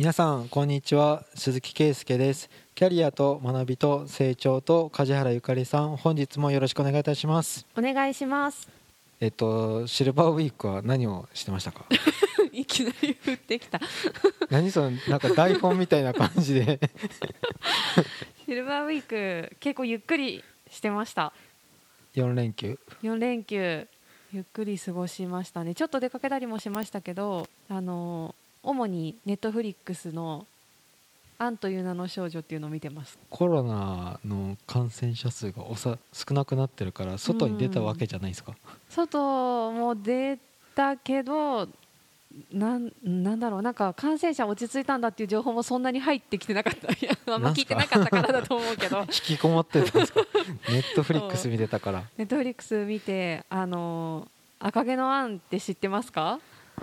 皆さんこんにちは。鈴木圭介です。キャリアと学びと成長と梶原ゆかりさん本日もよろしくお願いいたします。お願いします。えっとシルバーウィークは何をしてましたか？いきなり降ってきた。何そのなんか台本みたいな感じで。シルバーウィーク結構ゆっくりしてました。4連休？4連休ゆっくり過ごしましたね。ちょっと出かけたりもしましたけどあの主にネットフリックスの「アンという名の少女」っていうのを見てます。コロナの感染者数がおさ少なくなってるから外に出たわけじゃないですか、外も出たけどなんなんだろうなんか感染者落ち着いたんだっていう情報もそんなに入ってきてなかった。いやあんま聞いてなかったからだと思うけど。引きこもってたんですか？ネットフリックス見てたから。ネットフリックス見てあの赤毛のアンって知ってますか？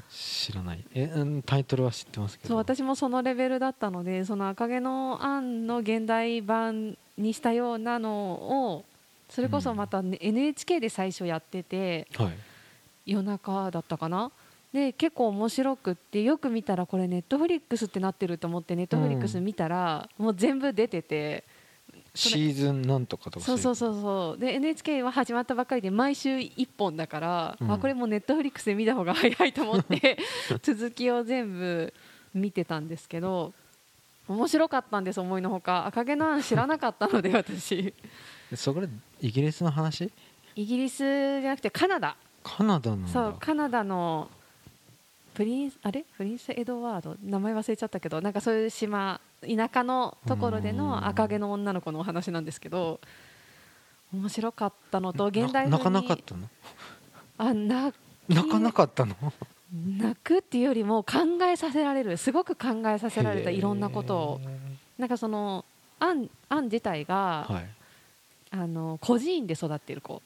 知らない。えうんタイトルは知ってますけど。そう私もそのレベルだったのでその赤毛のアンの現代版にしたようなのをそれこそまた、ね NHK で最初やっててはい。夜中だったかな？で結構面白くってよく見たらこれネットフリックスってなってると思ってネットフリックス見たら、もう全部出ててシーズンなんとかとかそうそうそうそうで NHK は始まったばっかりで毎週1本だから、うん。あこれもうネットフリックスで見た方が早いと思って 続きを全部見てたんですけど面白かったんです思いのほか。赤毛のアン知らなかったので私。そこでイギリスの話？イギリスじゃなくてカナダ。カナダなんだ。そうカナダのプリンスあれ？プリンスエドワード？名前忘れちゃったけどなんかそういう島田舎のところでうん。の赤毛の女の子のお話なんですけど面白かったのと現代風にな泣かなかったの？あな泣かなかったの？泣くっていうよりも考えさせられるすごく考えさせられたいろんなことを。なんかそのアンアン自体が、はい。あの孤児院で育っている子。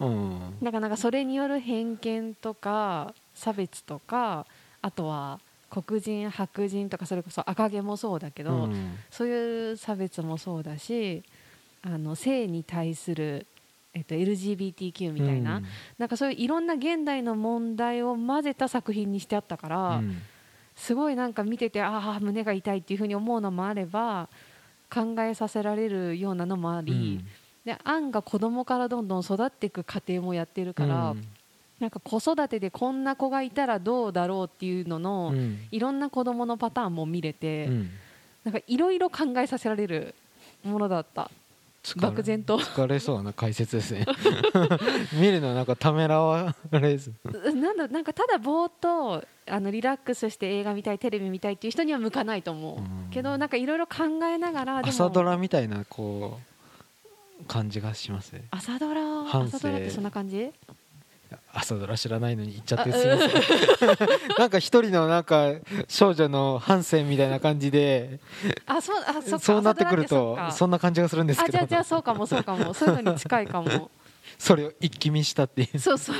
うん。なかなかそれによる偏見とか差別とかあとは黒人白人とかそれこそ赤毛もそうだけど、うん。そういう差別もそうだしあの性に対する、えっと、LGBTQ みたいな、うん。なんかそういういろんな現代の問題を混ぜた作品にしてあったから、うん。すごいなんか見ててああ胸が痛いっていうふうに思うのもあれば考えさせられるようなのもあり、でアンが子供からどんどん育っていく過程もやってるから、うんなんか子育てでこんな子がいたらどうだろうっていうのの、うん。いろんな子供のパターンも見れて、うん。なんかいろいろ考えさせられるものだった。漠然と。疲れそうな解説ですね。見るのなんかためらわれず。うなんだなんかただぼーっとあのリラックスして映画見たいテレビ見たいっていう人には向かないと思う、うん。けどなんかいろいろ考えながら朝ドラみたいなこう感じがしますね。朝ドラ？朝ドラってそんな感じ？朝ドラ知らないのに言っちゃってすいません。なんか一人のなんか少女の半生みたいな感じで。あそうあそそうなってくるとそんな感じがするんですけど。あじゃあじゃあそうかもそうかも。そういうのに近いかも。それを一気見したっていう。そうそう。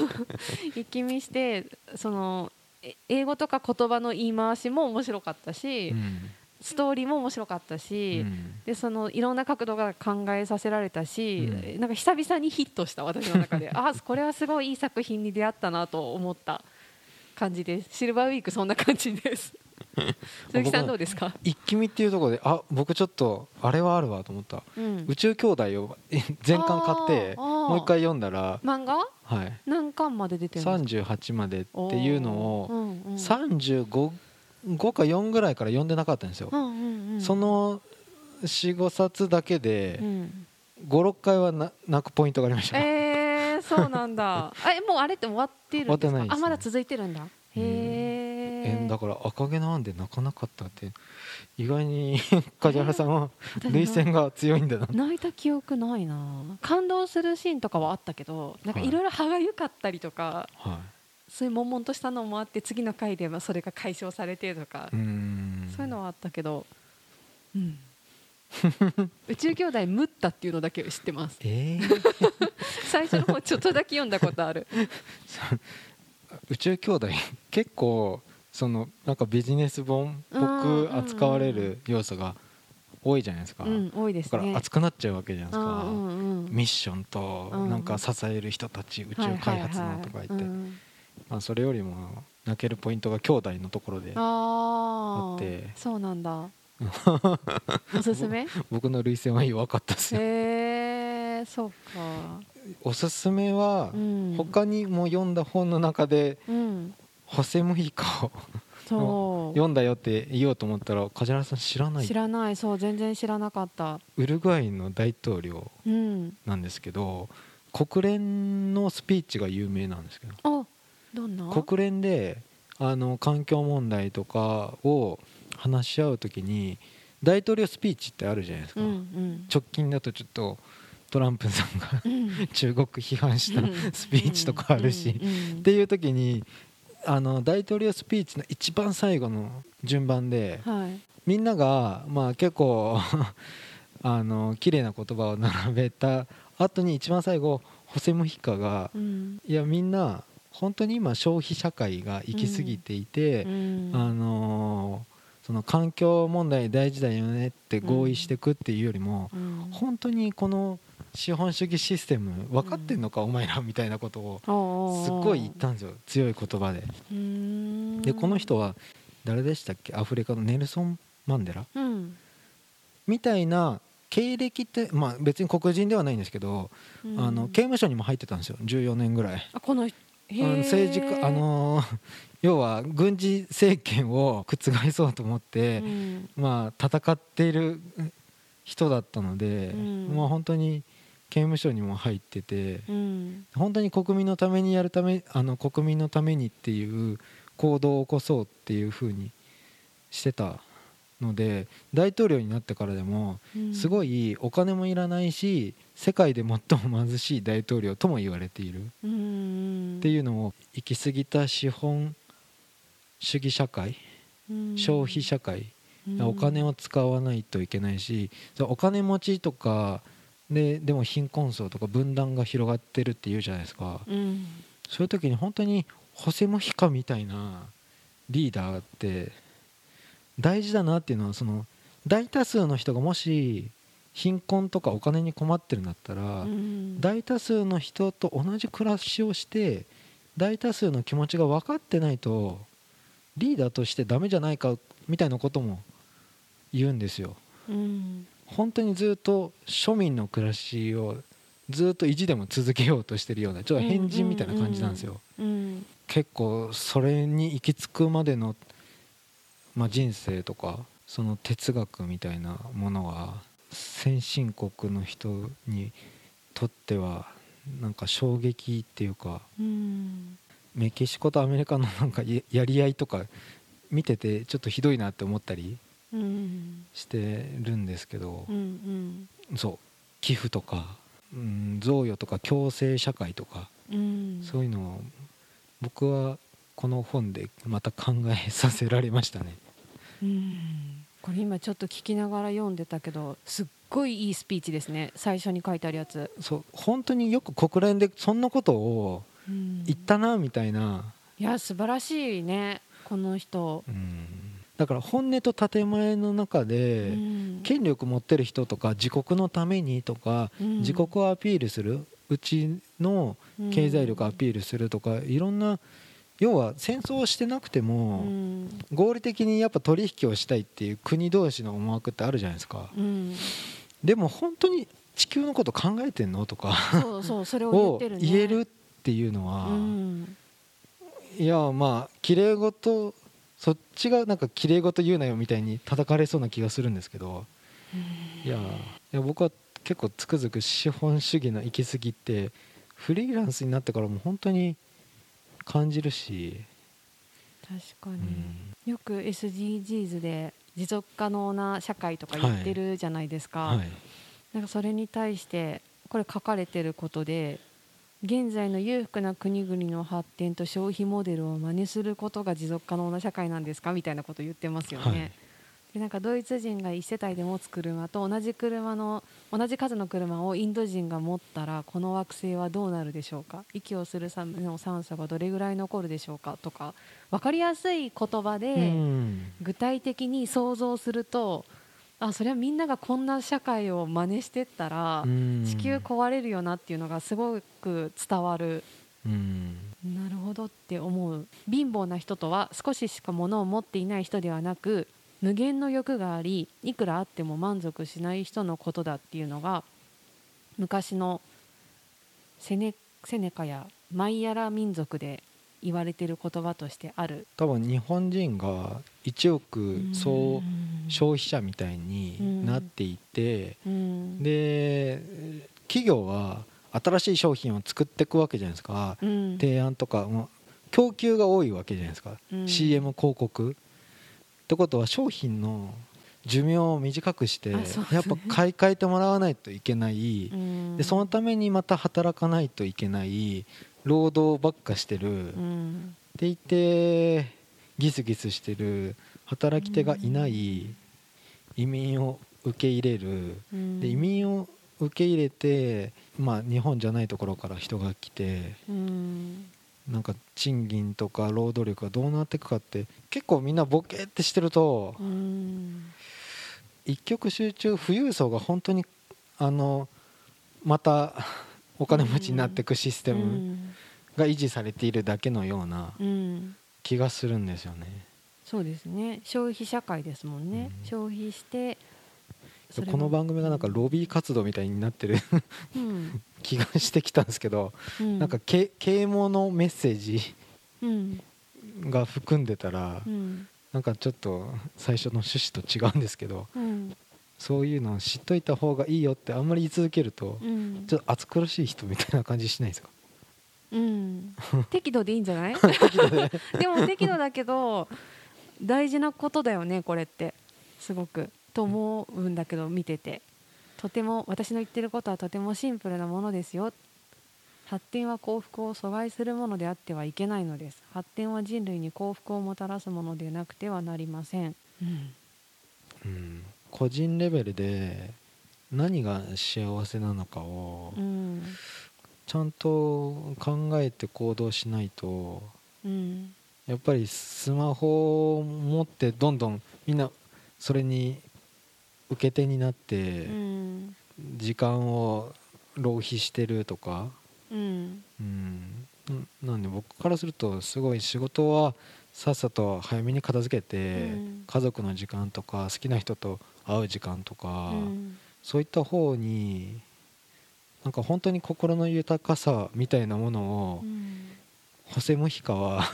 一気見してそのえ英語とか言葉の言い回しも面白かったし、うんストーリーも面白かったうし、ん。でそのいろんな角度から考えさせられたし、うん。なんか久々にヒットした私の中で。あこれはすごいいい作品に出会ったなと思った感じです。シルバーウィークそんな感じです。鈴木さんどうですか、一気見っていうところであ僕ちょっとあれはあるわと思った。うん。宇宙兄弟をえ 全巻買ってもう一回読んだら漫画？はい。何巻まで出てるんですか？38までっていうのをうんうん。35 5か4ぐらいから読んでなかったんですよ。うんうんうん。その45冊だけでうん。56回はな泣くポイントがありました。えー、そうなんだ。あ えもうあれって終わってるんですか？終わってないですね。あまだ続いてるんだ。へええだから赤毛のアンで泣かなかったって意外に 梶原さんは私涙腺が強いんだな。泣いた記憶ないな。感動するシーンとかはあったけどなんかはい。いろいろ歯がゆかったりとか、はそういう悶々としたのもあって次の回ではそれが解消されてとか、そういうのはあったけど、うん、宇宙兄弟ムッタっていうのだけ知ってます。えー。最初の方ちょっとだけ読んだことある。宇宙兄弟結構そのなんかビジネス本っぽく扱われる要素が多いじゃないですか、うん多いですね。だから熱くなっちゃうわけじゃないですか、うんうんうん。ミッションとうん。なんか支える人たち、宇宙開発のとか言って、はいはいはい。うんまあ、それよりも泣けるポイントが兄弟のところであって。そうなんだ。おすすめ？僕の涙腺は弱かったですよ。へえそうか。おすすめはうん。他にも読んだ本の中でうん「ホセムヒカ」をそ 読んだよって言おうと思ったら梶原さん知らない？う知らない。そう全然知らなかった。ウルグアイの大統領うん。なんですけど国連のスピーチが有名なんですけど。あ国連であの環境問題とかを話し合う時に大統領スピーチってあるじゃないですか、うんうん。直近だとちょっとトランプさんがうん。中国批判したスピーチとかあるし、っていう時にあの大統領スピーチの一番最後の順番ではい。みんなが、まあ、結構 あの綺麗な言葉を並べた後に一番最後ホセムヒカがうん。いやみんな本当に今消費社会が行き過ぎていて、うん。あのーその環境問題大事だよねって合意していくっていうよりも、うん。本当にこの資本主義システム分かってんのか、お前らみたいなことをすっごい言ったんですよ強い言葉で。でこの人は誰でしたっけ？アフリカのネルソン・マンデラ？うん。みたいな経歴って、まあ、別に黒人ではないんですけど、うん。あの刑務所にも入ってたんですよ14年ぐらい。あこの人あの政治家あのー 要は軍事政権を覆そうと思って、うん。まあ戦っている人だったので、うん。まあ本当に刑務所にも入ってて、うん。本当に国民のためにやるためあの国民のためにっていう行動を起こそうっていうふうにしてたので大統領になってからでもうん。すごいお金もいらないし世界で最も貧しい大統領とも言われている。うん。っていうのを行き過ぎた資本主義社会うん。消費社会うん。お金を使わないといけないしお金持ちとかででも貧困層とか分断が広がってるっていうじゃないですか。うん。そういう時に本当にホセムヒカみたいなリーダーって大事だなっていうのはその大多数の人がもし貧困とかお金に困ってるんだったら、うん。大多数の人と同じ暮らしをして大多数の気持ちが分かってないとリーダーとしてダメじゃないかみたいなことも言うんですよ。うん。本当にずっと庶民の暮らしをずっと意地でも続けようとしてるようなちょっと変人みたいな感じなんですよ、うん。結構それに行き着くまでの、まあ、人生とかその哲学みたいなものは先進国の人にとってはなんか衝撃っていうかうん。メキシコとアメリカのなんかややり合いとか見ててちょっとひどいなって思ったりうんしてるんですけどうん。うんそう寄付とか、うん、贈与とか共生社会とかうん。そういうのを僕はこの本でまた考えさせられましたね。うん。これ今ちょっと聞きながら読んでたけどすっごいいいスピーチですね。最初に書いてあるやつ、そう。本当によく国連でそんなことをうん。言ったなみたいな、いや素晴らしいね。この人、うん。だから本音と建前の中で、うん。権力持ってる人とか自国のためにとか、うん。自国をアピールするうちの経済力をアピールするとか、いろんな要は戦争をしてなくてうも、ん。合理的にやっぱ取引をしたいっていう国同士の思惑ってあるじゃないですか。うん。でも本当に地球のこと考えてんのとかそうそうそれを言ね。言えるっていうのは、うん。いやまあ綺麗事そっちがなんか綺麗事言うなよみたいに叩かれそうな気がするんですけどいやいや僕は結構つくづく資本主義の行き過ぎってフリーランスになってからも本当に感じるし、確かに、うん。よく SDGs で持続可能な社会とか言ってるじゃないですか、はい、なんかそれに対してこれ書かれてることで現在の裕福な国々の発展と消費モデルを真似することが持続可能な社会なんですか？みたいなことを言ってますよね。はいでなんかドイツ人が1世帯で持つ車と同じ車の同じ数の車をインド人が持ったらこの惑星はどうなるでしょうか？息をするの酸素がどれぐらい残るでしょうかとか分かりやすい言葉で、うん。具体的に想像するとあそれはみんながこんな社会を真似してったら、うん。地球壊れるよなっていうのがすごく伝わる。うん。なるほどって思う。貧乏な人とは少ししか物を持っていない人ではなく無限の欲がありいくらあっても満足しない人のことだっていうのが昔のセネセネカやマイヤラ民族で言われてる言葉としてある。多分日本人が1億総消費者みたいになっていて、うん。で企業は新しい商品を作っていくわけじゃないですか、うん。提案とか供給が多いわけじゃないですか、うん。CM 広告ってことは商品の寿命を短くしてあそうやっぱ買い替えてもらわないといけない、うん。でそのためにまた働かないといけない。労働ばっかしてる、うん。でいてギスギスしてる。働き手がいない移民を受け入れる、うん。で移民を受け入れて、まあ、日本じゃないところから人が来てうんなんか賃金とか労働力がどうなっていくかって結構みんなボケってしてるとうん一極集中富裕層が本当にあのまた お金持ちになっていくシステうムん。が維持されているだけのようなうん。気がするんですよね。そうですね。消費社会ですもんね、うん。消費してこの番組がなんかロビー活動みたいになってるうん。気がしてきたんですけど、うん。なんか啓啓蒙のメッセージうん。が含んでたら、うん。なんかちょっと最初の趣旨と違うんですけどうん。そういうのを知っといた方がいいよってあんまり言い続けると、うん。ちょっと暑苦しい人みたいな感じしないですか？うん。適度でいいんじゃない？でも適度だけど大事なことだよねこれって。すごくと思うんだけど見てて。とても私の言ってることはとてもシンプルなものですよ。発展は幸福を阻害するものであってはいけないのです。発展は人類に幸福をもたらすものでなくてはなりません、うん。うん個人レベルで何が幸せなのかをうんちゃんと考えて行動しないとうん。やっぱりスマホを持ってどんどんみんなそれに受け手になってうん。時間を浪費してるとか、うん。うん、ななんで僕からするとすごい仕事はさっさと早めに片付けて、うん。家族の時間とか好きな人と会う時間とか、うん。そういった方になんか本当に心の豊かさみたいなものを、うん。ホセ・ムヒカは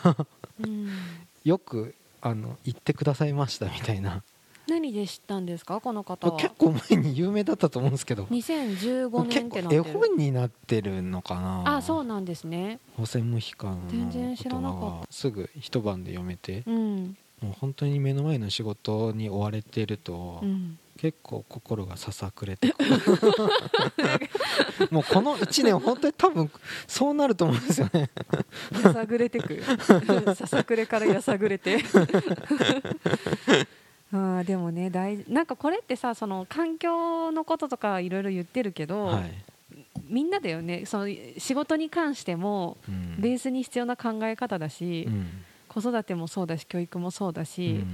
うん。よくあの言ってくださいましたみたいな何で知ったんですか？この方は。結構前に有名だったと思うんですけど。2015年ってなって。る絵本になってるのかな。あそうなんですね。ホセ・ムヒカの全然知らなかったすぐ一晩で読めて。うん。もう本当に目の前の仕事に追われていると、うん。結構心がささくれて。く るもうこの1年本当に多分そうなると思うんですよね。やさぐれてく。ささくれからやさぐれてあーでもね大事なんかこれってさその環境のこととかいろいろ言ってるけど、はい、みんなだよね。その仕事に関してもうん。ベースに必要な考え方だし、うん。子育てもそうだし教育もそうだうし、ん。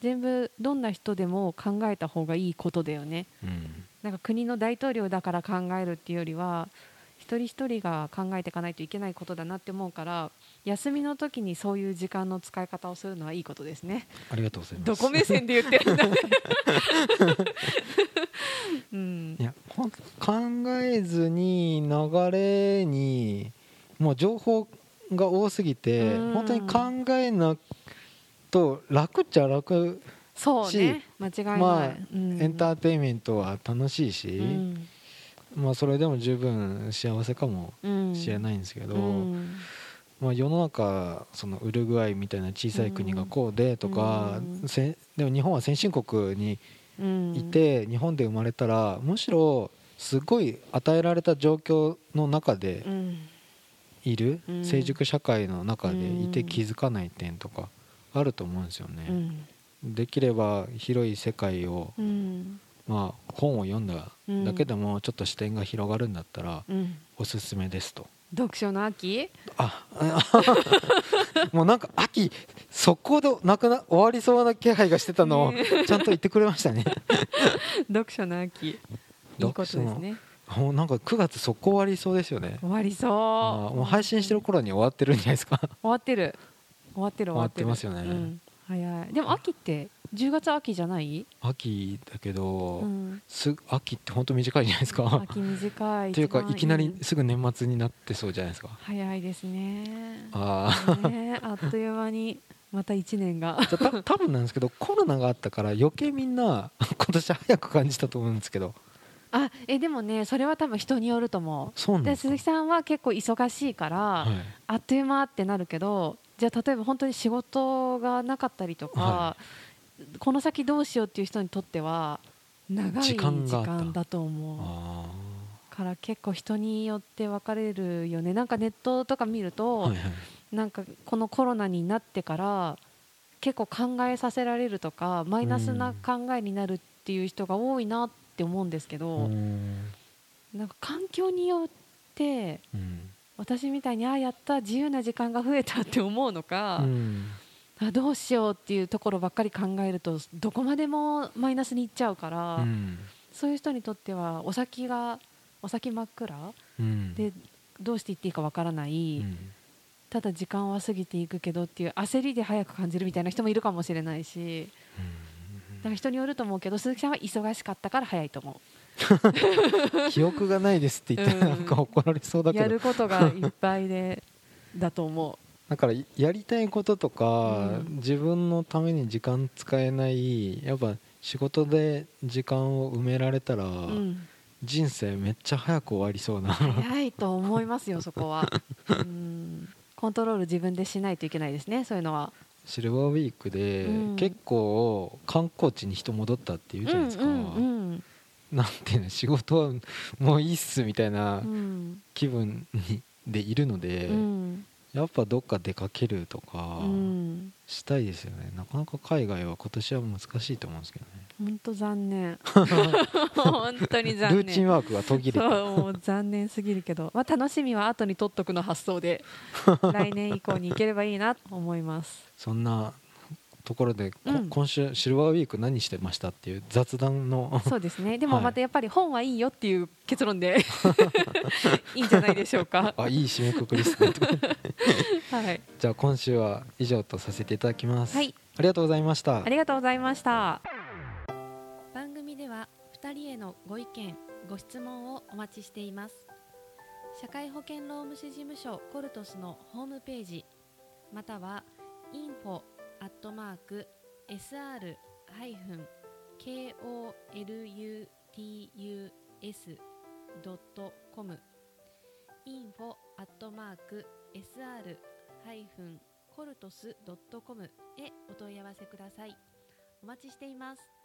全部どんな人でも考えた方がいいことだよね。うん。なんか国の大統領だから考えるっていうよりは一人一人が考えていかないといけないことだなって思うから休みの時にそういう時間の使い方をするのはいいことですね。ありがとうございます。どこ目線で言ってるんだ。うん。いや考えずに流れにもう情報が多すぎてうん。本当に考えなと楽っちゃ楽、そうね。間違いない、まあうん。エンターテインメントは楽しいし、うん。まあそれでも十分幸せかもうんしれないんですけど、うんまあ、世の中そのウルグアイみたいな小さい国がこうでとか、でも日本は先進国にうんいて、日本で生まれたらむしろすごい与えられた状況の中でうん。いる、うん。成熟社会の中でいてうん。気づかない点とかあると思うんですようね。ん。できれば広い世界を、うん。まあ、本を読んだだけでもちょっと視点が広がるんだったらうん。おすすめですと。読書の秋？ああ もうなんか秋速攻でなくな終わりそうな気配がしてたのをね。ちゃんと言ってくれましたね。読書の秋。いいことですね。もうなんか9月速攻終わりそうですよね。終わりそう。もう配信してる頃に終わってるんじゃないですか。終わってる。終わってる終わってる。終わってますよね。うん、早い。でも秋って10月秋じゃない、秋だけど、うん、すぐ秋って本当短いじゃないですか。秋短い。っていうかい。きなりすぐ年末になってそうじゃないですか。早いですね。ああねあっという間にまた1年が。じゃあた多分なんですけどコロナがあったから余計みんな 今年早く感じたと思うんですけど。あえでもねそれは多分人によると思う。で鈴木さんは結構忙しいから、はい。あっという間ってなるけどじゃあ例えば本当に仕事がなかったりとか、はこの先どうしようっていう人にとっては長い時時間だと思う。あから結構人によって分かれるよね。なんかネットとか見るあと、はいはい。なんかこのコロナになってから結構考えさせられるとかマイナスな考えになるっていう人が多いなって思うんですけど、うん。なんか環境によってうん。私みたいにああやった自由な時間が増えたって思うのか、うんあどうしようっていうところばっかり考えるとどこまでもマイナスにいっちゃうから、うん。そういう人にとってはお先がお先真っ暗うん。でどうしていっていいかわからない、うん。ただ時間は過ぎていくけどっていう焦りで早く感じるみたいな人もいるかもしれないしだから人によると思うけど鈴木さんは忙しかったから早いと思 記憶がないですって言ってうんなんか怒られそうだけど。うやることがいっぱいでだと思だからやりたいこととか、うん。自分のために時間使えないやっぱ仕事で時間を埋められたら、人生めっちゃ早く終わりそうな。早いと思いますよ そこは、うん、コントロール自分でしないといけないですねそういうのは。シルバーウィークで、うん。結構観光地に人戻ったっていうじゃないですか、うんうんなんていうの仕事はもういいっすみたいなうん。気分にでいるので、うんやっぱどっか出かけるとかうん。したいですよね。なかなか海外は今年は難しいと思うんですけどね。本当残念。本当に残念。ルーチンワークが途切れもう残念すぎるけど、まあ、楽しみは後に取っとくの発想で 来年以降に行ければいいなと思います。そんなところで、こうん。今週シルバーウィーク何してましたっていう雑談のそうですね。でもはい。またやっぱり本はいいよっていう結論で いいんじゃないでしょうか。あいい締めくくりですね。はい、じゃあ今週は以上とさせていただきます、はい、ありがとうございました。ありがとうございました。番組では2人へのご意見ご質問をお待ちしています。社会保険労務士事務所コルトスのホームページまたは info アットマーク sr ハイフン koluts.com info アットマーク sr-coltus.com へお問い合わせください。お待ちしています。